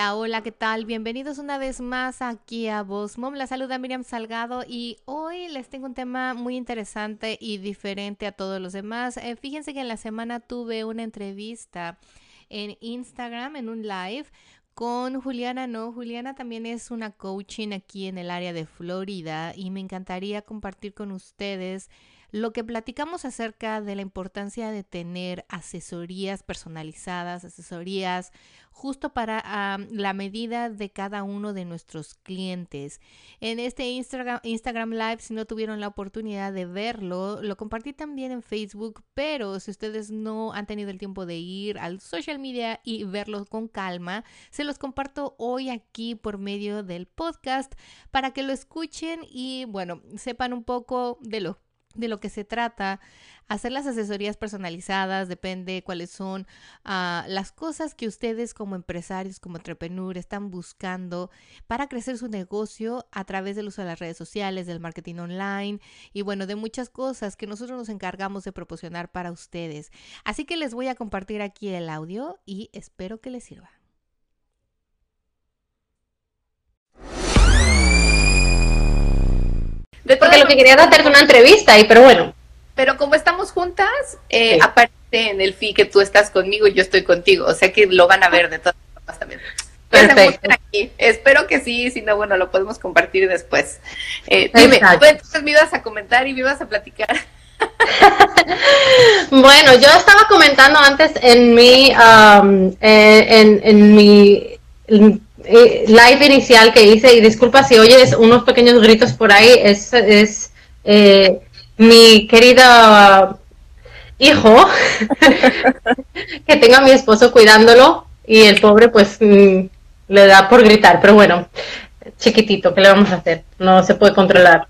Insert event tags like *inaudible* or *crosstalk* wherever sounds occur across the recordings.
Hola, hola, ¿qué tal? Bienvenidos una vez más aquí a Voz Mom. La saluda Miriam Salgado y hoy les tengo un tema muy interesante y diferente a todos los demás. Eh, fíjense que en la semana tuve una entrevista en Instagram, en un live, con Juliana, no, Juliana también es una coaching aquí en el área de Florida y me encantaría compartir con ustedes lo que platicamos acerca de la importancia de tener asesorías personalizadas, asesorías justo para la medida de cada uno de nuestros clientes. En este Instagram, Instagram Live, si no tuvieron la oportunidad de verlo, lo compartí también en Facebook, pero si ustedes no han tenido el tiempo de ir al social media y verlo con calma, se los comparto hoy aquí por medio del podcast para que lo escuchen y bueno, sepan un poco de lo de lo que se trata. Hacer las asesorías personalizadas depende cuáles son ah, las cosas que ustedes como empresarios, como entrepreneur están buscando para crecer su negocio a través del uso de las redes sociales, del marketing online y bueno, de muchas cosas que nosotros nos encargamos de proporcionar para ustedes. Así que les voy a compartir aquí el audio y espero que les sirva. Porque lo que quería era hacerte una entrevista, y pero bueno. Pero como estamos juntas, eh, aparte en el feed que tú estás conmigo y yo estoy contigo, o sea que lo van a ver de todas formas también. Perfecto. Aquí. Espero que sí, si no, bueno, lo podemos compartir después. Eh, dime, entonces me ibas a comentar y me ibas a platicar. *laughs* bueno, yo estaba comentando antes en mi, um, eh, en, en mi live inicial que hice, y disculpa si oyes unos pequeños gritos por ahí, es, es eh, mi querido hijo *laughs* que tenga a mi esposo cuidándolo y el pobre pues mm, le da por gritar, pero bueno, chiquitito, ¿qué le vamos a hacer? No se puede controlar.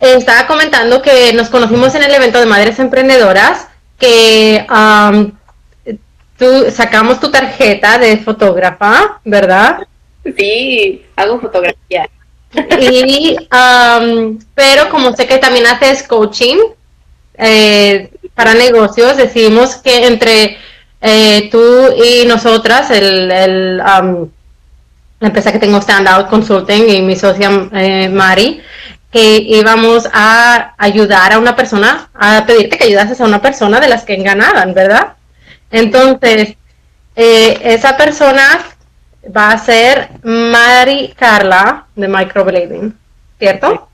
Estaba comentando que nos conocimos en el evento de Madres Emprendedoras, que tú sacamos tu tarjeta de fotógrafa, ¿verdad? Sí, hago fotografía. Y, pero como sé que también haces coaching eh, para negocios, decidimos que entre eh, tú y nosotras, el, el la empresa que tengo Standout Consulting y mi socia eh, Mari, que íbamos a ayudar a una persona, a pedirte que ayudases a una persona de las que ganaban, ¿verdad? Entonces, esa persona va a ser Mari Carla de Microblading, ¿cierto?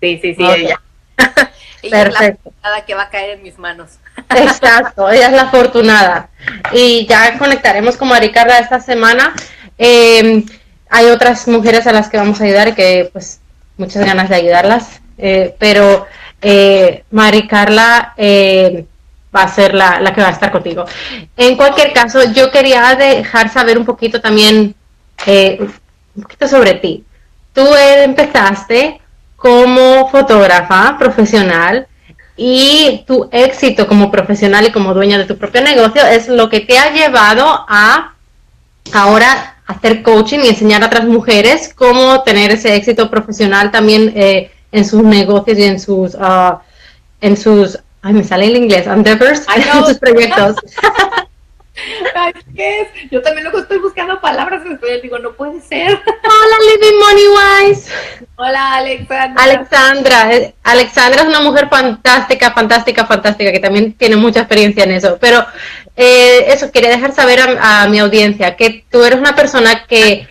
Sí, sí, sí, ella. *laughs* Perfecto. es la que va a caer en mis manos. *laughs* Exacto, ella es la afortunada. Y ya conectaremos con Mari Carla esta semana. Em, hay otras mujeres a las que vamos a ayudar y que pues muchas ganas de ayudarlas. Eh, pero eh, Mari Carla eh, va a ser la, la, que va a estar contigo. En cualquier caso, yo quería dejar saber un poquito también, eh, un poquito sobre ti. Tú empezaste como fotógrafa profesional y tu éxito como profesional y como dueña de tu propio negocio es lo que te ha llevado a ahora hacer coaching y enseñar a otras mujeres cómo tener ese éxito profesional también eh, en sus negocios y en sus, uh, en sus Ay, me sale el inglés. Endeavors. en sus proyectos. *laughs* Ay, ¿qué es? Yo también luego estoy buscando palabras en español. Digo, no puede ser. Hola, Living Money Wise. Hola, Alexandra. Alexandra. Eh, Alexandra es una mujer fantástica, fantástica, fantástica, que también tiene mucha experiencia en eso. Pero eh, eso, quería dejar saber a, a mi audiencia que tú eres una persona que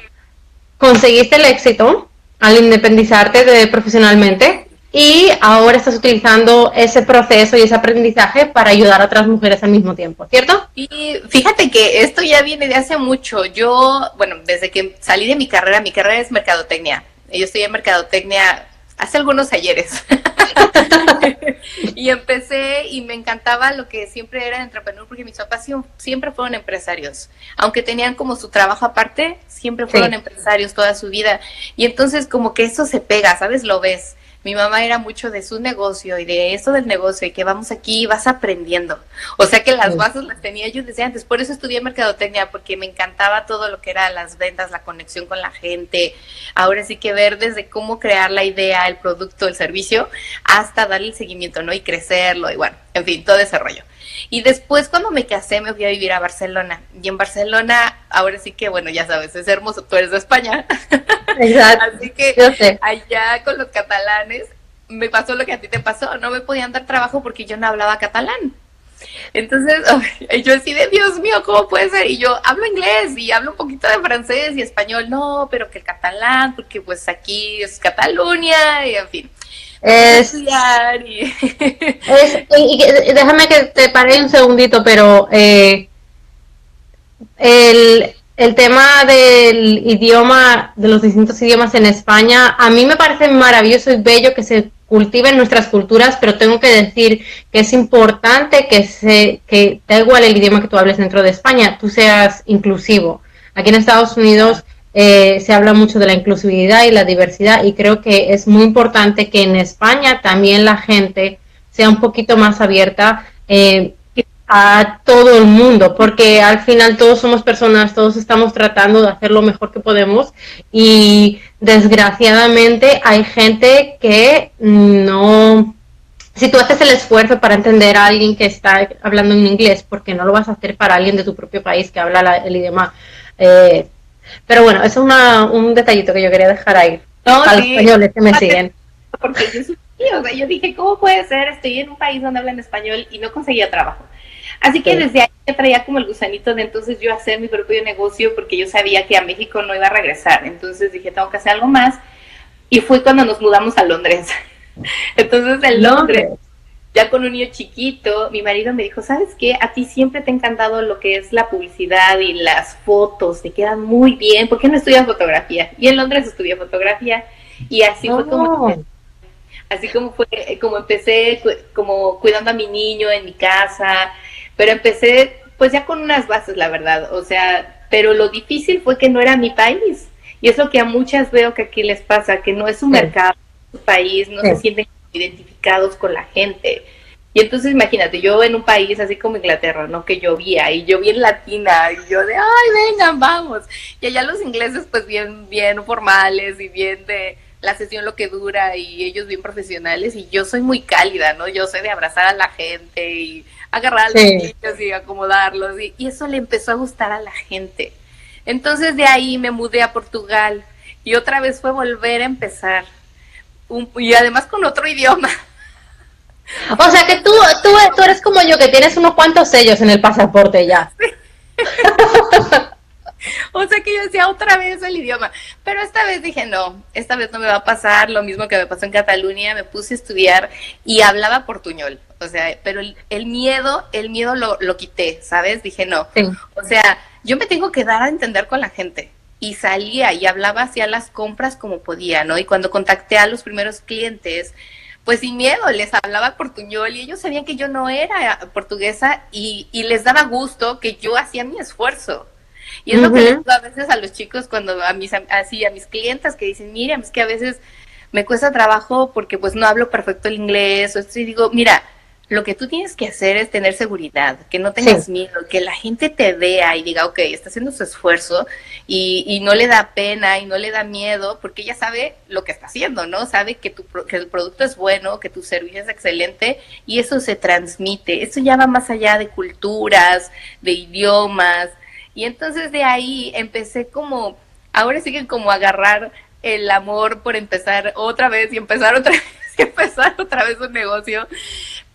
conseguiste el éxito al independizarte de, profesionalmente y ahora estás utilizando ese proceso y ese aprendizaje para ayudar a otras mujeres al mismo tiempo, ¿cierto? Y fíjate que esto ya viene de hace mucho. Yo, bueno, desde que salí de mi carrera, mi carrera es mercadotecnia. Yo estoy en mercadotecnia hace algunos ayeres. *laughs* y empecé y me encantaba lo que siempre era entrepreneur porque mis papás siempre fueron empresarios. Aunque tenían como su trabajo aparte, siempre fueron empresarios toda su vida. Y entonces como que eso se pega, ¿sabes? Lo ves mi mamá era mucho de su negocio y de eso del negocio y que vamos aquí y vas aprendiendo. O sea que las bases las tenía yo desde antes. Por eso estudié mercadotecnia, porque me encantaba todo lo que era las ventas, la conexión con la gente. Ahora sí que ver desde cómo crear la idea, el producto, el servicio, hasta darle el seguimiento, ¿no? Y crecerlo y bueno, en fin, todo ese rollo. Y después cuando me casé me fui a vivir a Barcelona. Y en Barcelona, ahora sí que, bueno, ya sabes, es hermoso, tú eres de España. *laughs* Exacto. Así que allá con los catalanes me pasó lo que a ti te pasó, no me podían dar trabajo porque yo no hablaba catalán. Entonces, *laughs* yo así de Dios mío, ¿cómo puede ser? Y yo hablo inglés y hablo un poquito de francés y español, no, pero que el catalán, porque pues aquí es Cataluña y en fin. Es, *laughs* y... déjame que te pare un segundito, pero eh, el, el tema del idioma, de los distintos idiomas en España, a mí me parece maravilloso y bello que se cultiven nuestras culturas, pero tengo que decir que es importante que se, que da igual el idioma que tú hables dentro de España, tú seas inclusivo. Aquí en Estados Unidos eh, se habla mucho de la inclusividad y la diversidad y creo que es muy importante que en España también la gente sea un poquito más abierta eh, a todo el mundo, porque al final todos somos personas, todos estamos tratando de hacer lo mejor que podemos y desgraciadamente hay gente que no... Si tú haces el esfuerzo para entender a alguien que está hablando en inglés, porque no lo vas a hacer para alguien de tu propio país que habla el idioma eh, pero bueno, eso es un detallito que yo quería dejar ahí. No, a los españoles que me siguen. Porque yo, o sea, yo dije, ¿cómo puede ser? Estoy en un país donde hablan español y no conseguía trabajo. Así que desde ahí me traía como el gusanito de entonces yo hacer mi propio negocio porque yo sabía que a México no iba a regresar. Entonces dije, tengo que hacer algo más. Y fue cuando nos mudamos a Londres. *laughs* Entonces en Londres ya con un niño chiquito, mi marido me dijo, ¿sabes qué? A ti siempre te ha encantado lo que es la publicidad y las fotos, te quedan muy bien, ¿por qué no estudias fotografía? Y en Londres estudié fotografía y así fue como... Oh. Así como fue, como empecé como cuidando a mi niño en mi casa, pero empecé pues ya con unas bases, la verdad, o sea, pero lo difícil fue que no era mi país. Y es lo que a muchas veo que aquí les pasa, que no es un mercado, un país, no se sienten identificados con la gente. Y entonces imagínate, yo en un país así como Inglaterra, ¿no? Que llovía y yo bien latina y yo de, ay, vengan, vamos. Y allá los ingleses pues bien, bien formales y bien de la sesión lo que dura y ellos bien profesionales y yo soy muy cálida, ¿no? Yo soy de abrazar a la gente y agarrar a los niños y acomodarlos y, y eso le empezó a gustar a la gente. Entonces de ahí me mudé a Portugal y otra vez fue volver a empezar y además con otro idioma. O sea que tú, tú, tú eres como yo, que tienes unos cuantos sellos en el pasaporte ya. *laughs* o sea que yo decía otra vez el idioma, pero esta vez dije, no, esta vez no me va a pasar lo mismo que me pasó en Cataluña, me puse a estudiar y hablaba portuñol, o sea, pero el, miedo, el miedo lo, lo, quité, ¿sabes? Dije, no, o sea, yo me tengo que dar a entender con la gente, y salía y hablaba hacia las compras como podía, ¿no? Y cuando contacté a los primeros clientes, pues sin miedo, les hablaba portuñol y ellos sabían que yo no era portuguesa y, y les daba gusto que yo hacía mi esfuerzo. Y es lo que les digo a veces a los chicos cuando a mis así a mis clientes que dicen, mira, es que a veces me cuesta trabajo porque pues no hablo perfecto el inglés o esto y digo, mira, lo que tú tienes que hacer es tener seguridad, que no tengas miedo, que la gente te vea y diga, ok, está haciendo su esfuerzo y, y, no le da pena y no le da miedo porque ella sabe lo que está haciendo, ¿no? Sabe que, tu, que el producto es bueno, que tu servicio es excelente y eso se transmite. Eso ya va más allá de culturas, de idiomas. Y entonces de ahí empecé como, ahora siguen como agarrar el amor por empezar otra vez y empezar otra *laughs* vez y empezar otra vez un negocio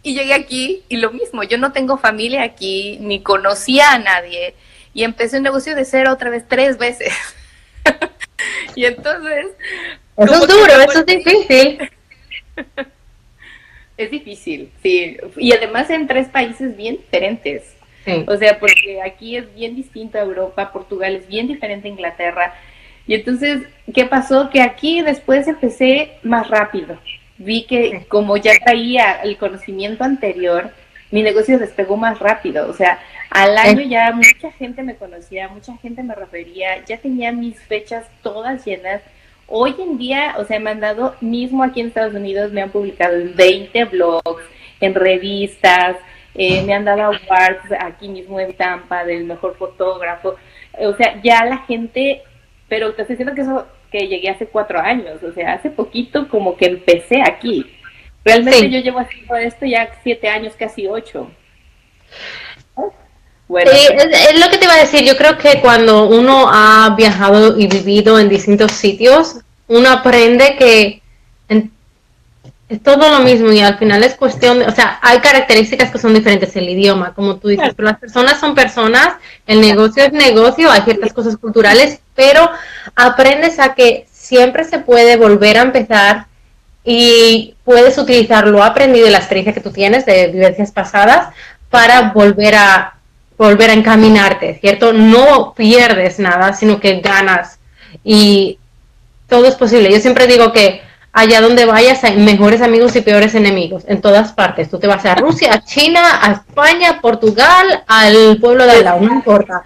y llegué aquí y lo mismo, yo no tengo familia aquí, ni conocía a nadie. Y empecé un negocio de cero otra vez tres veces. *laughs* y entonces... Eso es duro, eso es difícil. *laughs* es difícil, sí. Y además en tres países bien diferentes. O sea, porque aquí es bien distinto a Europa, Portugal es bien diferente a Inglaterra. Y entonces, ¿qué pasó? Que aquí después empecé más rápido. Vi que como ya traía el conocimiento anterior, mi negocio despegó más rápido. O sea, al año ya mucha gente me conocía, mucha gente me refería, ya tenía mis fechas todas llenas. Hoy en día, o sea, me han dado, mismo aquí en Estados Unidos, me han publicado en 20 blogs, en revistas, eh, me han dado awards aquí mismo en Tampa del mejor fotógrafo. O sea, ya la gente, pero te estoy diciendo que eso que llegué hace cuatro años, o sea, hace poquito como que empecé aquí. Realmente yo llevo haciendo esto ya siete años, casi ocho. Bueno. es, lo que te iba a decir, yo creo que cuando uno ha viajado y vivido en distintos sitios, uno aprende que es todo lo mismo y al final es cuestión, de, o sea, hay características que son diferentes, el idioma, como tú dices, pero las personas son personas, el negocio es negocio, hay ciertas cosas culturales, pero aprendes a que siempre se puede volver a empezar y puedes utilizar lo aprendido y la experiencia que tú tienes de vivencias pasadas para volver a volver a encaminarte, ¿cierto? No pierdes nada, sino que ganas y todo es posible. Yo siempre digo que allá donde vayas hay mejores amigos y peores enemigos, en todas partes. Tú te vas a Rusia, a China, a España, a Portugal, al pueblo de al lado, no importa.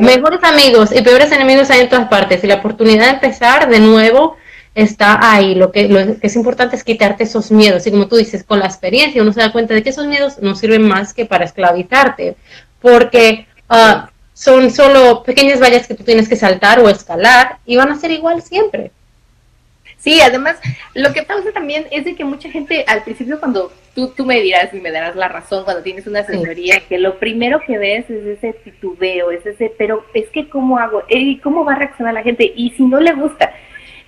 Mejores amigos y peores enemigos hay en todas partes y la oportunidad de empezar de nuevo está ahí. Lo que, lo que es importante es quitarte esos miedos y como tú dices, con la experiencia uno se da cuenta de que esos miedos no sirven más que para esclavizarte, porque uh, son solo pequeñas vallas que tú tienes que saltar o escalar y van a ser igual siempre. Sí, además, lo que pasa también es de que mucha gente al principio cuando tú, tú me dirás y me darás la razón cuando tienes una asesoría, que lo primero que ves es ese titubeo, es ese, pero es que cómo hago, ¿Y cómo va a reaccionar la gente y si no le gusta,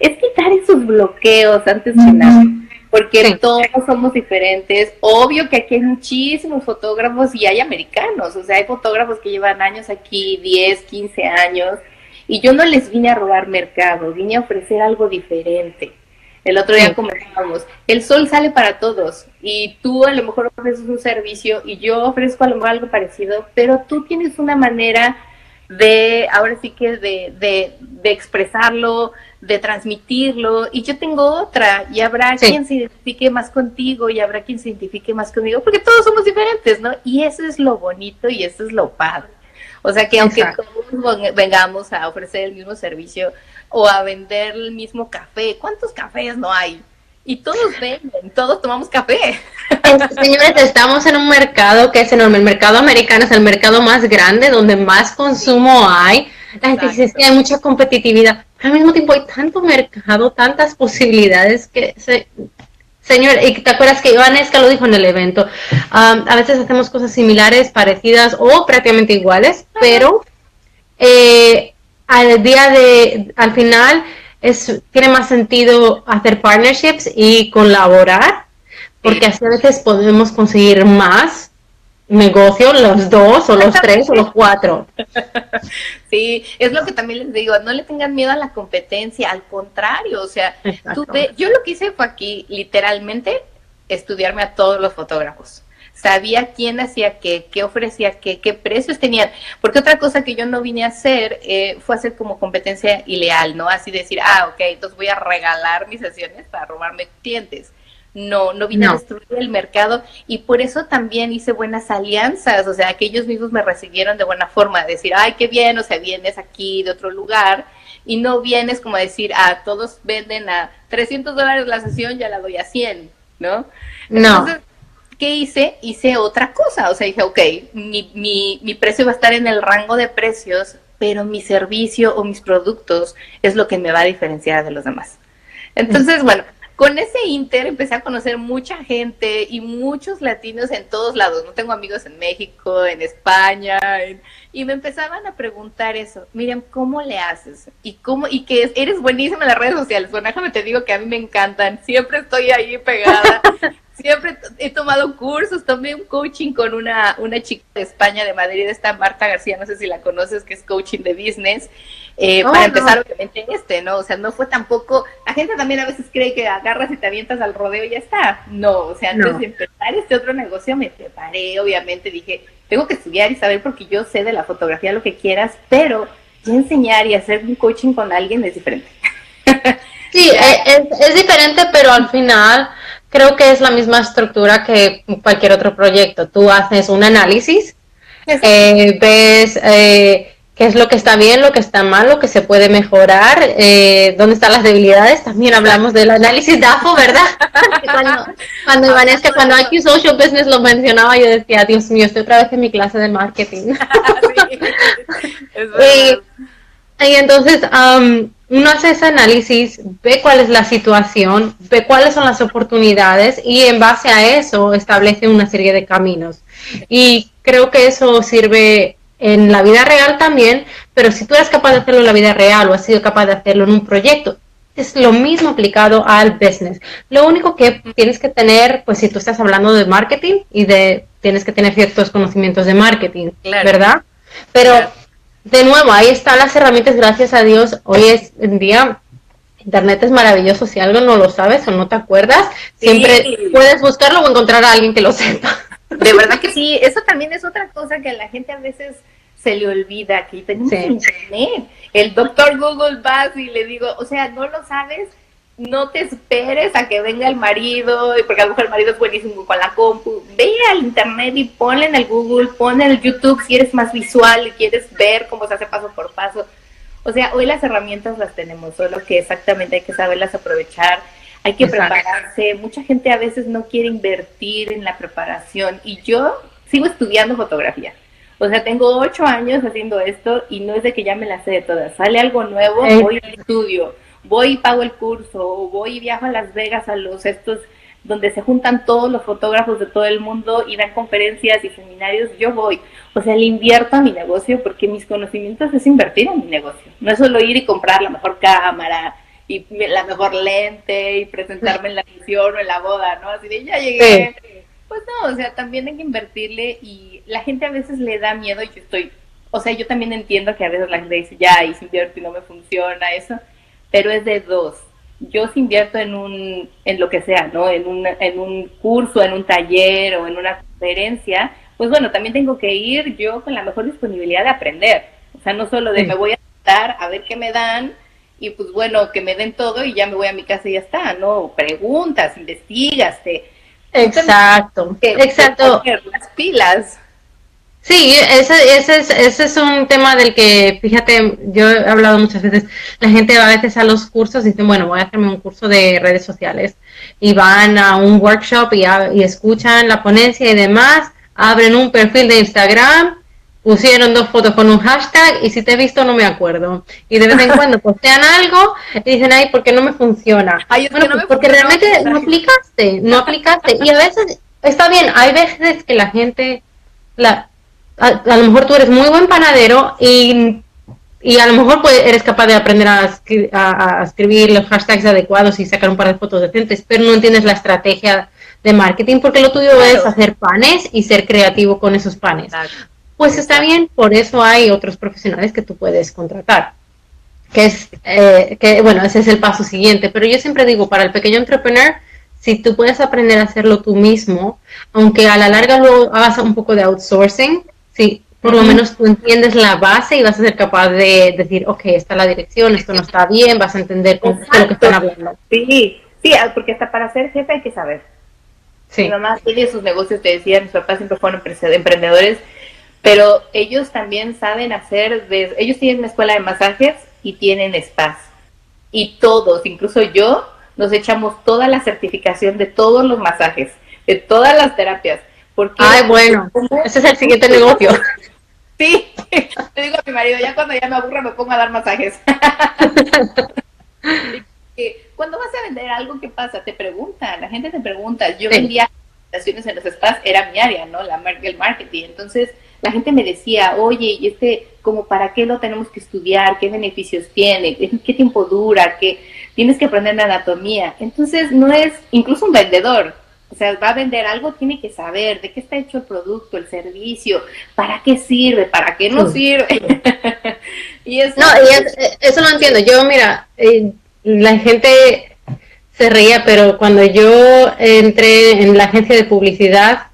es quitar esos bloqueos antes que nada, porque todos somos diferentes. Obvio que aquí hay muchísimos fotógrafos y hay americanos, o sea, hay fotógrafos que llevan años aquí, 10, 15 años y yo no les vine a robar mercado, vine a ofrecer algo diferente. El otro día comentábamos, el sol sale para todos y tú a lo mejor ofreces un servicio y yo ofrezco a lo mejor algo parecido, pero tú tienes una manera de, ahora sí que de, de, de expresarlo, de transmitirlo y yo tengo otra y habrá quien se identifique más contigo y habrá quien se identifique más conmigo porque todos somos diferentes, ¿no? Y eso es lo bonito y eso es lo padre. O sea que aunque todos vengamos a ofrecer el mismo servicio o a vender el mismo café, ¿cuántos cafés no hay? Y todos venden, todos tomamos café. Señores, estamos en un mercado que es enorme. El mercado americano es el mercado más grande, donde más consumo hay. La gente dice que hay mucha competitividad. Pero al mismo tiempo hay tanto mercado, tantas posibilidades que se, Señor, y te acuerdas que Esca lo dijo en el evento, a veces hacemos cosas similares, parecidas o prácticamente iguales, pero eh, al día de, al final, es, tiene más sentido hacer partnerships y colaborar, porque así a veces podemos conseguir más negocio, los dos o los *laughs* tres o los cuatro. Sí, es lo que también les digo, no le tengan miedo a la competencia, al contrario, o sea, tú yo lo que hice fue aquí, literalmente, estudiarme a todos los fotógrafos. Sabía quién hacía qué, qué ofrecía qué, qué precios tenían. Porque otra cosa que yo no vine a hacer eh, fue hacer como competencia ileal, ¿no? Así decir, ah, ok, entonces voy a regalar mis sesiones para robarme clientes no, no vine a destruir el mercado y por eso también hice buenas alianzas, o sea, que ellos mismos me recibieron de buena forma, decir, ay, qué bien, o sea, vienes aquí de otro lugar y no vienes como a decir, ah, todos venden a 300 dólares la sesión, ya la doy a 100, ¿no? No. Entonces, ¿qué hice? Hice otra cosa, o sea, dije, ok, mi, mi, mi precio va a estar en el rango de precios, pero mi servicio o mis productos es lo que me va a diferenciar de los demás. Entonces, bueno, con ese Inter empecé a conocer mucha gente y muchos latinos en todos lados. No tengo amigos en México, en España, y me empezaban a preguntar eso. Miren, ¿cómo le haces? Y cómo y que eres buenísima en las redes sociales. Bueno, déjame te digo que a mí me encantan. Siempre estoy ahí pegada. *laughs* Siempre he tomado cursos, tomé un coaching con una, una chica de España, de Madrid, esta Marta García, no sé si la conoces, que es coaching de business, eh, para empezar obviamente en este, ¿no? O sea, no fue tampoco, la gente también a veces cree que agarras y te avientas al rodeo y ya está. No, o sea, antes de empezar este otro negocio me preparé, obviamente dije, tengo que estudiar y saber porque yo sé de la fotografía lo que quieras, pero ya enseñar y hacer un coaching con alguien es diferente. Sí, *laughs* es, es diferente, pero al final creo que es la misma estructura que cualquier otro proyecto. Tú haces un análisis, eh, ves eh, qué es lo que está bien, lo que está mal, lo que se puede mejorar, eh, dónde están las debilidades. También hablamos del análisis DAFO, ¿verdad? *laughs* cuando, cuando Vanessa, cuando IQ Social Business lo mencionaba, yo decía, Dios mío, estoy otra vez en mi clase de marketing. *laughs* *laughs* y, y, entonces, um, uno hace ese análisis, ve cuál es la situación, ve cuáles son las oportunidades y en base a eso establece una serie de caminos. Y creo que eso sirve en la vida real también, pero si tú eres capaz de hacerlo en la vida real o has sido capaz de hacerlo en un proyecto, es lo mismo aplicado al business. Lo único que tienes que tener, pues si tú estás hablando de marketing y de tienes que tener ciertos conocimientos de marketing, ¿verdad? Pero de nuevo, ahí están las herramientas, gracias a Dios. Hoy es en día Internet es maravilloso. Si algo no lo sabes o no te acuerdas, siempre puedes buscarlo o encontrar a alguien que lo sepa. De verdad que sí, eso también es otra cosa que a la gente a veces se le olvida, que tenemos internet. El doctor Google va y le digo, o sea, no lo sabes, no te esperes a que venga el marido, porque a lo mejor el marido es buenísimo con la compu. Ve al internet y ponle en el Google, ponle en el YouTube si eres más visual y quieres ver cómo se hace paso por paso. O sea, hoy las herramientas las tenemos, solo que exactamente hay que saberlas aprovechar hay que prepararse. Mucha gente a veces no quiere invertir en la preparación y yo sigo estudiando fotografía. O sea, tengo ocho años haciendo esto y no es de que ya me la sé de todas. Sale algo nuevo, voy al estudio, voy y pago el curso, voy y viajo a Las Vegas a los estos donde se juntan todos los fotógrafos de todo el mundo y dan conferencias y seminarios, yo voy. O sea, le invierto a mi negocio porque mis conocimientos es invertir en mi negocio. No es solo ir y comprar la mejor cámara, y la mejor lente y presentarme en la misión o en la boda, ¿no? Así de ya llegué. Pues no, o sea, también hay que invertirle y la gente a veces le da miedo y yo estoy, o sea, yo también entiendo que a veces la gente dice, ya, y si invierto y no me funciona eso, pero es de dos. Yo si invierto en un, en lo que sea, ¿no? En un, en un curso, en un taller o en una conferencia, pues bueno, también tengo que ir yo con la mejor disponibilidad de aprender. O sea, no solo de me voy a estar a ver qué me dan, y pues bueno, que me den todo y ya me voy a mi casa y ya está, ¿no? Preguntas, investigas, te... Exacto, exacto. Las pilas. Sí, ese, ese, es, ese es un tema del que, fíjate, yo he hablado muchas veces, la gente va a veces a los cursos y dicen, bueno, voy a hacerme un curso de redes sociales y van a un workshop y, y escuchan la ponencia y demás, abren un perfil de Instagram pusieron dos fotos con un hashtag y si te he visto no me acuerdo. Y de vez en *laughs* cuando postean algo y dicen, ay, ¿por qué no me funciona? bueno, pues porque realmente no aplicaste, no aplicaste. Y a veces está bien, hay veces que la gente, la, a, lo mejor tú eres muy buen panadero y, y a lo mejor pues, eres capaz de aprender a, a, escribir los hashtags adecuados y sacar un par de fotos decentes, pero no entiendes la estrategia de marketing porque lo tuyo es hacer panes y ser creativo con esos panes. Pues está bien, por eso hay otros profesionales que tú puedes contratar. Que es, eh, que bueno, ese es el paso siguiente. Pero yo siempre digo, para el pequeño entrepreneur, si tú puedes aprender a hacerlo tú mismo, aunque a la larga luego hagas un poco de outsourcing, sí, por lo menos tú entiendes la base y vas a ser capaz de decir, ok, está la dirección, esto no está bien, vas a entender cómo, lo que están hablando. Sí, sí, porque hasta para ser jefe hay que saber. Sí. Mi mamá tiene sus negocios, te decía, mis papás siempre fueron emprendedores pero ellos también saben hacer, ellos tienen una escuela de masajes y tienen spas. Y todos, incluso yo, nos echamos toda la certificación de todos los masajes, de todas las terapias. Porque Ay, bueno, ese es el siguiente negocio. *laughs* Sí, le digo a mi marido, ya cuando ya me aburra me pongo a dar masajes. *laughs* cuando vas a vender algo, ¿qué pasa? Te preguntan, la gente te pregunta. Yo vendía presentaciones en los spas, era mi área, ¿no? La, el marketing. Entonces, la gente me decía, oye, ¿y este, como para qué lo tenemos que estudiar? ¿Qué beneficios tiene? ¿Qué tiempo dura? ¿Qué tienes que aprender la anatomía? Entonces, no es, incluso un vendedor, o sea, va a vender algo, tiene que saber de qué está hecho el producto, el servicio, para qué sirve, para qué no sirve. *laughs* y eso, no, y eso lo entiendo. Yo, mira, eh, la gente se reía, pero cuando yo entré en la agencia de publicidad,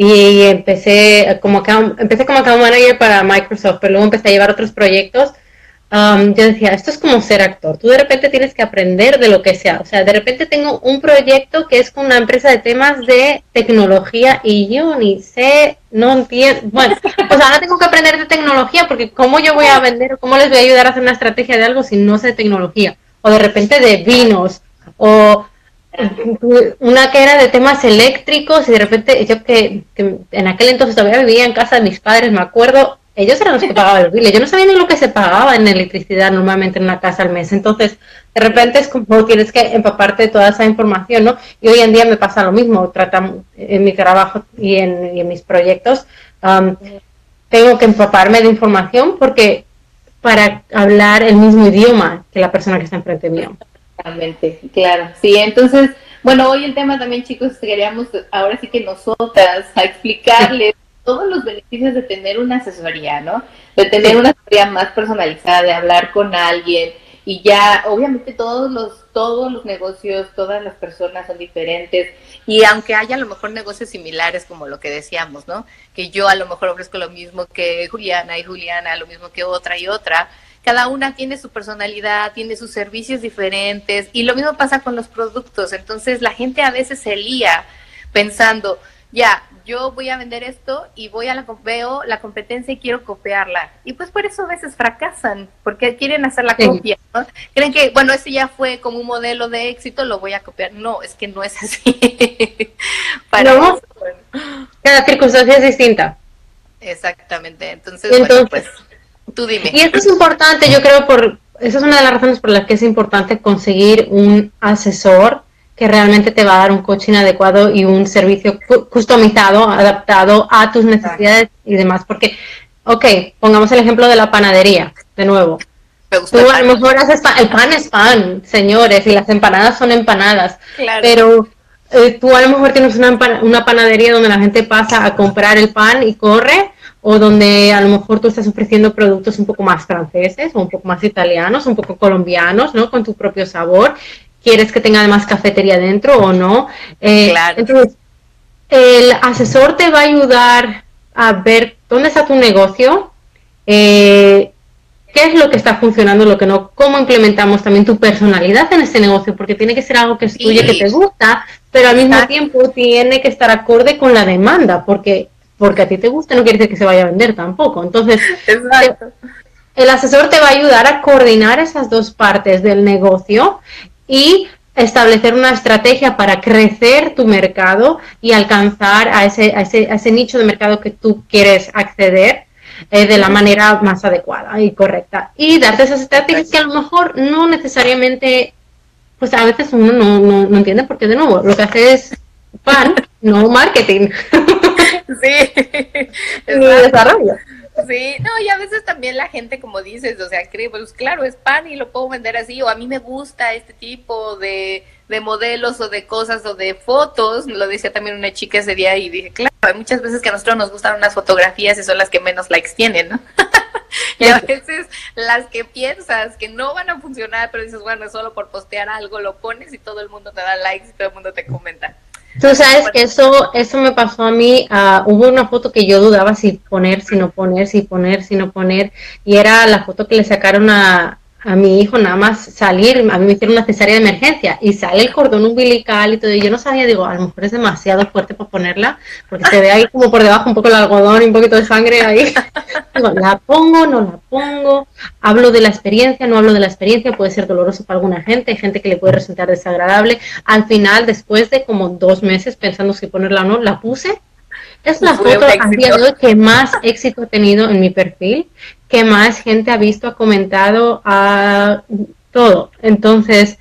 y empecé como account, empecé como account manager para Microsoft, pero luego empecé a llevar otros proyectos. Yo decía, esto es como ser actor. Tú de repente tienes que aprender de lo que sea. O sea, de repente tengo un proyecto que es con una empresa de temas de tecnología y yo ni sé, no entiendo. Bueno, pues ahora tengo que aprender de tecnología porque ¿cómo yo voy a vender cómo les voy a ayudar a hacer una estrategia de algo si no sé de tecnología? O de repente de vinos o una que era de temas eléctricos y de repente yo que, que en aquel entonces todavía vivía en casa de mis padres, me acuerdo, ellos eran los que pagaban los biles. Yo no sabía ni lo que se pagaba en electricidad normalmente en una casa al mes. Entonces, de repente es como tienes que empaparte de toda esa información, ¿no? Y hoy en día me pasa lo mismo. Tratamos en mi trabajo y en, mis proyectos, um, tengo que empaparme de información porque para hablar el mismo idioma que la persona que está enfrente mío. Exactamente, claro. Sí, entonces, bueno, hoy el tema también, chicos, queríamos ahora sí que nosotras a explicarles todos los beneficios de tener una asesoría, ¿no? De tener una asesoría más personalizada, de hablar con alguien y ya, obviamente todos los todos los negocios, todas las personas son diferentes y aunque haya a lo mejor negocios similares como lo que decíamos, ¿no? Que yo a lo mejor ofrezco lo mismo que Juliana y Juliana, lo mismo que otra y otra, cada una tiene su personalidad, tiene sus servicios diferentes y lo mismo pasa con los productos. Entonces la gente a veces se lía pensando, ya, yo voy a vender esto y voy a la veo la competencia y quiero copiarla. Y pues por eso a veces fracasan, porque quieren hacer la copia, ¿no? Creen que, bueno, ese ya fue como un modelo de éxito, lo voy a copiar. No, es que no es así. *laughs* Para no, cada circunstancia es distinta. Exactamente. Entonces, bueno, pues tú dime. Y esto es importante, yo creo, por esa es una de las razones por las que es importante conseguir un asesor que realmente te va a dar un coaching adecuado y un servicio customizado, adaptado a tus necesidades y demás. Porque, ok, pongamos el ejemplo de la panadería, de nuevo. Tú a lo mejor haces pan, el pan es pan, señores, y las empanadas son empanadas. Pero eh, tú a lo mejor tienes una, una panadería donde la gente pasa a comprar el pan y corre, o donde a lo mejor tú estás ofreciendo productos un poco más franceses, o un poco más italianos, un poco colombianos, ¿no? Con tu propio sabor quieres que tenga además cafetería dentro o no. Eh, entonces, el asesor te va a ayudar a ver dónde está tu negocio, eh, qué es lo que está funcionando, lo que no, cómo implementamos también tu personalidad en ese negocio, porque tiene que ser algo que es tuyo, que te gusta, pero al mismo tiempo tiene que estar acorde con la demanda, porque porque a ti te gusta no quiere decir que se vaya a vender tampoco. Entonces, el asesor te va a ayudar a coordinar esas dos partes del negocio y establecer una estrategia para crecer tu mercado y alcanzar a ese, a ese, a ese nicho de mercado que tú quieres acceder eh, de la manera más adecuada y correcta. Y darte esas estrategias que a lo mejor no necesariamente, pues a veces uno no, no, no entiende porque de nuevo lo que hace es pan, no marketing. *laughs* Sí, *laughs* y desarrollo. Sí, no, y a veces también la gente, como dices, o sea, cree, pues claro, es pan y lo puedo vender así, o a mí me gusta este tipo de, de modelos o de cosas o de fotos, lo decía también una chica ese día y dije, claro, hay muchas veces que a nosotros nos gustan unas fotografías y son las que menos likes tienen, ¿no? *laughs* y a veces las que piensas que no van a funcionar, pero dices, bueno, solo por postear algo lo pones y todo el mundo te da likes y todo el mundo te comenta. Tú sabes que eso, eso me pasó a mí. Uh, hubo una foto que yo dudaba si poner, si no poner, si poner, si no poner. Y era la foto que le sacaron a, a mi hijo nada más salir, a mí me hicieron una cesárea de emergencia y sale el cordón umbilical y todo, y yo no sabía, digo, a lo mejor es demasiado fuerte para ponerla, porque se ve ahí como por debajo un poco el algodón y un poquito de sangre ahí. *laughs* Digo, la pongo, no la pongo, hablo de la experiencia, no hablo de la experiencia, puede ser doloroso para alguna gente, hay gente que le puede resultar desagradable. Al final, después de como dos meses pensando si ponerla o no, la puse. Es la foto que más éxito ha tenido en mi perfil, que más gente ha visto, ha comentado, a todo. Entonces,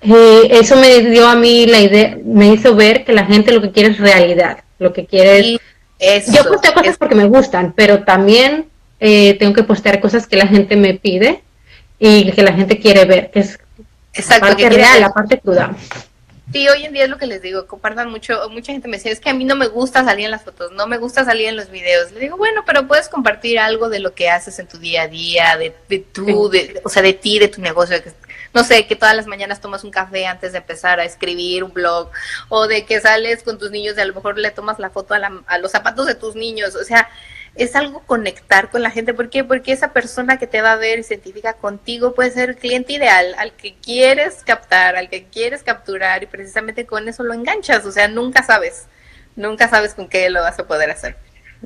eh, eso me dio a mí la idea, me hizo ver que la gente lo que quiere es realidad, lo que quiere es... yo posteo cosas porque me gustan, pero también eh, tengo que postear cosas que la gente me pide y que la gente quiere ver, que es la parte real, la parte cruda. Sí, hoy en día es lo que les digo, compartan mucho, mucha gente me dice, es que a mí no me gusta salir en las fotos, no me gusta salir en los videos. Le digo, bueno, pero puedes compartir algo de lo que haces en tu día a día, de, de tú, de, o sea, de ti, de tu negocio. No sé, que todas las mañanas tomas un café antes de empezar a escribir un blog, o de que sales con tus niños y a lo mejor le tomas la foto a, a los zapatos de tus niños. O sea, es algo conectar con la gente. ¿Por qué? Porque esa persona que te va a ver y se identifica contigo puede ser el cliente ideal, al que quieres captar, al que quieres capturar y precisamente con eso lo enganchas. O sea, nunca sabes, nunca sabes con qué lo vas a poder hacer.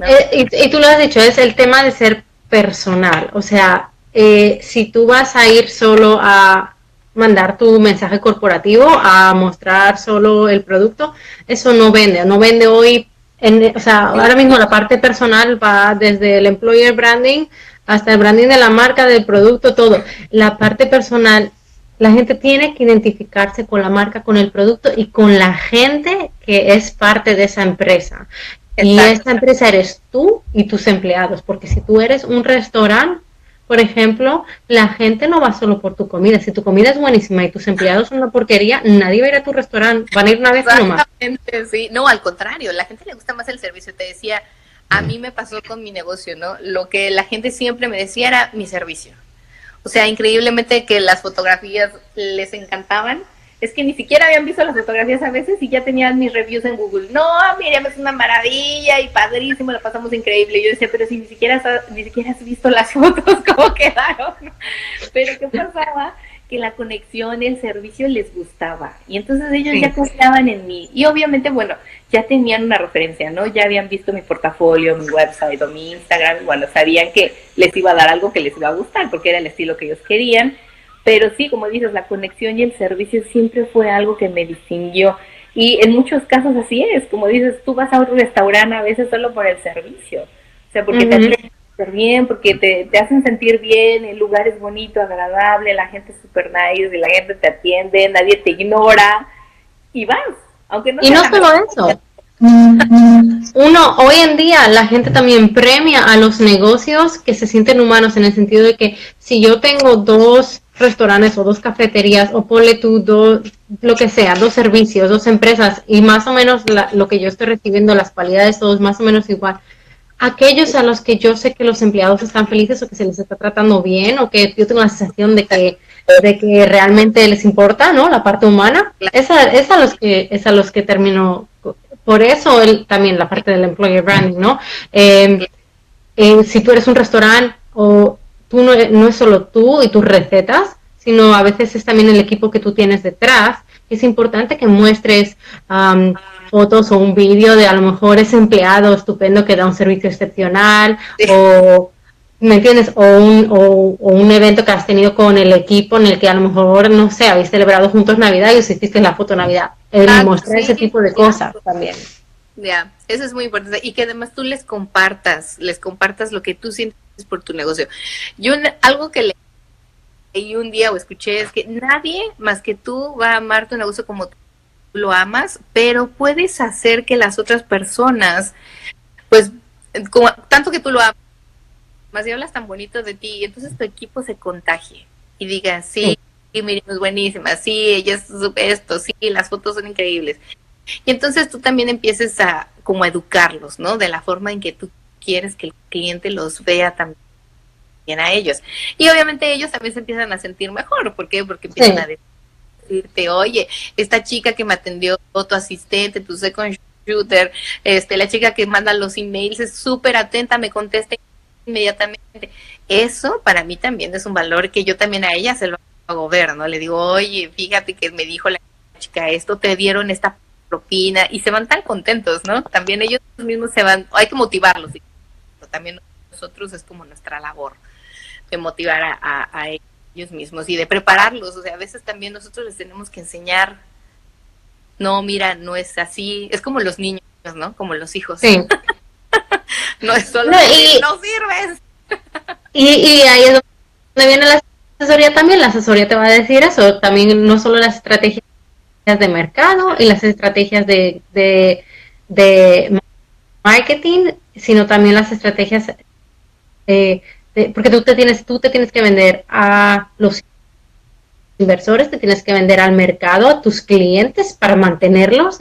Eh, y, tú lo has dicho, es el tema de ser personal. O sea, eh, si tú vas a ir solo a mandar tu mensaje corporativo, a mostrar solo el producto, eso no vende. No vende hoy en, o sea, ahora mismo la parte personal va desde el employer branding hasta el branding de la marca, del producto, todo. La parte personal, la gente tiene que identificarse con la marca, con el producto y con la gente que es parte de esa empresa. Y esa empresa eres tú y tus empleados, porque si tú eres un restaurante, por ejemplo, la gente no va solo por tu comida. Si tu comida es buenísima y tus empleados son una porquería, nadie va a ir a tu restaurante. Van a ir una vez nomás. Sí. No, al contrario, la gente le gusta más el servicio. Te decía, a mí me pasó con mi negocio, ¿no? Lo que la gente siempre me decía era mi servicio. O sea, increíblemente que las fotografías les encantaban es que ni siquiera habían visto las fotografías a veces y ya tenían mis reviews en Google. No, Miriam es una maravilla y padrísimo, la pasamos increíble. Y yo decía, pero si ni siquiera, ni siquiera has visto las *laughs* fotos, ¿cómo quedaron? Pero ¿qué pasaba? Que la conexión, el servicio les gustaba. Y entonces ellos ya confiaban en mí. Y obviamente, bueno, ya tenían una referencia, ¿no? Ya habían visto mi portafolio, mi website o mi Instagram. Bueno, sabían que les iba a dar algo que les iba a gustar porque era el estilo que ellos querían pero sí, como dices, la conexión y el servicio siempre fue algo que me distinguió. Y en muchos casos así es, como dices, tú vas a un restaurante a veces solo por el servicio. O sea, porque te hacen bien, porque te, te, hacen sentir bien, el lugar es bonito, agradable, la gente es súper nice, y la gente te atiende, nadie te ignora, y vas. Aunque no y no solo eso. Uno, hoy en día la gente también premia a los negocios que se sienten humanos en el sentido de que si yo tengo dos restaurantes o dos cafeterías o ponle tú dos, lo que sea, dos servicios, dos empresas y más o menos lo que yo estoy recibiendo, las cualidades, todos más o menos igual. Aquellos a los que yo sé que los empleados están felices o que se les está tratando bien o que yo tengo la sensación de que, de que realmente les importa, ¿no? La parte humana, es a, los que, es a los que termino, por eso el, también la parte del employer branding, ¿no? Eh, eh, si tú eres un restaurante o tú no, no, es solo tú y tus recetas, sino a veces es también el equipo que tú tienes detrás. Es importante que muestres fotos o un vídeo de a lo mejor ese empleado estupendo que da un servicio excepcional o, ¿me entiendes? O un, o, un evento que has tenido con el equipo en el que a lo mejor, no sé, habéis celebrado juntos Navidad y os hiciste la foto Navidad. El ah, mostrar ese tipo de cosas también. Ya, eso es muy importante. Y que además tú les compartas, les compartas lo que tú sientes por tu negocio. Yo algo que leí un día o escuché es que nadie más que tú va a amar tu negocio como tú lo amas, pero puedes hacer que las otras personas, pues, como, tanto que tú lo amas, más y hablas tan bonito de ti, y entonces tu equipo se contagie y diga, sí, sí es buenísima, sí, ella es esto, sí, las fotos son increíbles. Y entonces tú también empieces a como educarlos, ¿no? De la forma en que tú quieres que el cliente los vea también a ellos. Y obviamente ellos también se empiezan a sentir mejor. ¿Por qué? Porque empiezan a decirte, oye, esta chica que me atendió, tu asistente, tu second shooter, este, la chica que manda los emails es súper atenta, me contesta inmediatamente. Eso para mí también es un valor que yo también a ella se lo hago ver, ¿no? Le digo, oye, fíjate que me dijo la chica esto, te dieron esta propina y se van tan contentos, ¿no? También ellos mismos se van, hay que motivarlos también nosotros es como nuestra labor de motivar a, ellos mismos y de prepararlos. O sea, a veces también nosotros les tenemos que enseñar, no, mira, no es así, es como los niños, ¿no? Como los hijos. Sí. *laughs* no es solo, no, sirves. y, y ahí es donde viene la asesoría también, la asesoría te va a decir eso, también no solo las estrategias de mercado y las estrategias de, de, de marketing, sino también las estrategias, eh, porque tú te, tienes, tú te tienes que vender a los inversores, te tienes que vender al mercado, a tus clientes para mantenerlos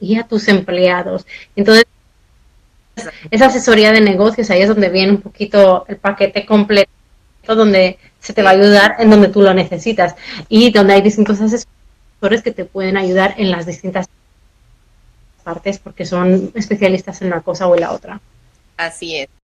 y a tus empleados. Entonces, esa asesoría de negocios, ahí es donde viene un poquito el paquete completo, donde se te va a ayudar en donde tú lo necesitas y donde hay distintos asesores que te pueden ayudar en las distintas partes porque son especialistas en una cosa o en la otra. Así es.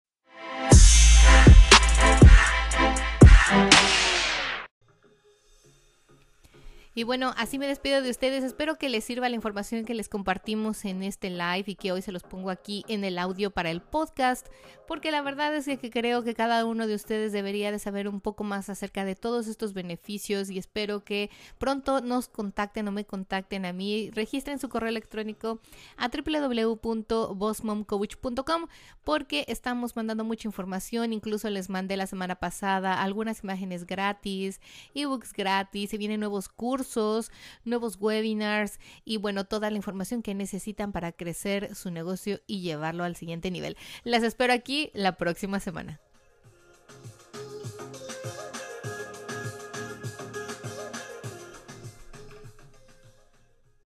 Y bueno, así me despido de ustedes. Espero que les sirva la información que les compartimos en este live y que hoy se los pongo aquí en el audio para el podcast, porque la verdad es que creo que cada uno de ustedes debería de saber un poco más acerca de todos estos beneficios y espero que pronto nos contacten o me contacten a mí. Registren su correo electrónico a www.bossmomcoach.com porque estamos mandando mucha información. Incluso les mandé la semana pasada algunas imágenes gratis, ebooks gratis, se vienen nuevos nuevos webinars y bueno, toda la información que necesitan para crecer su negocio y llevarlo al siguiente nivel. Las espero aquí la próxima semana.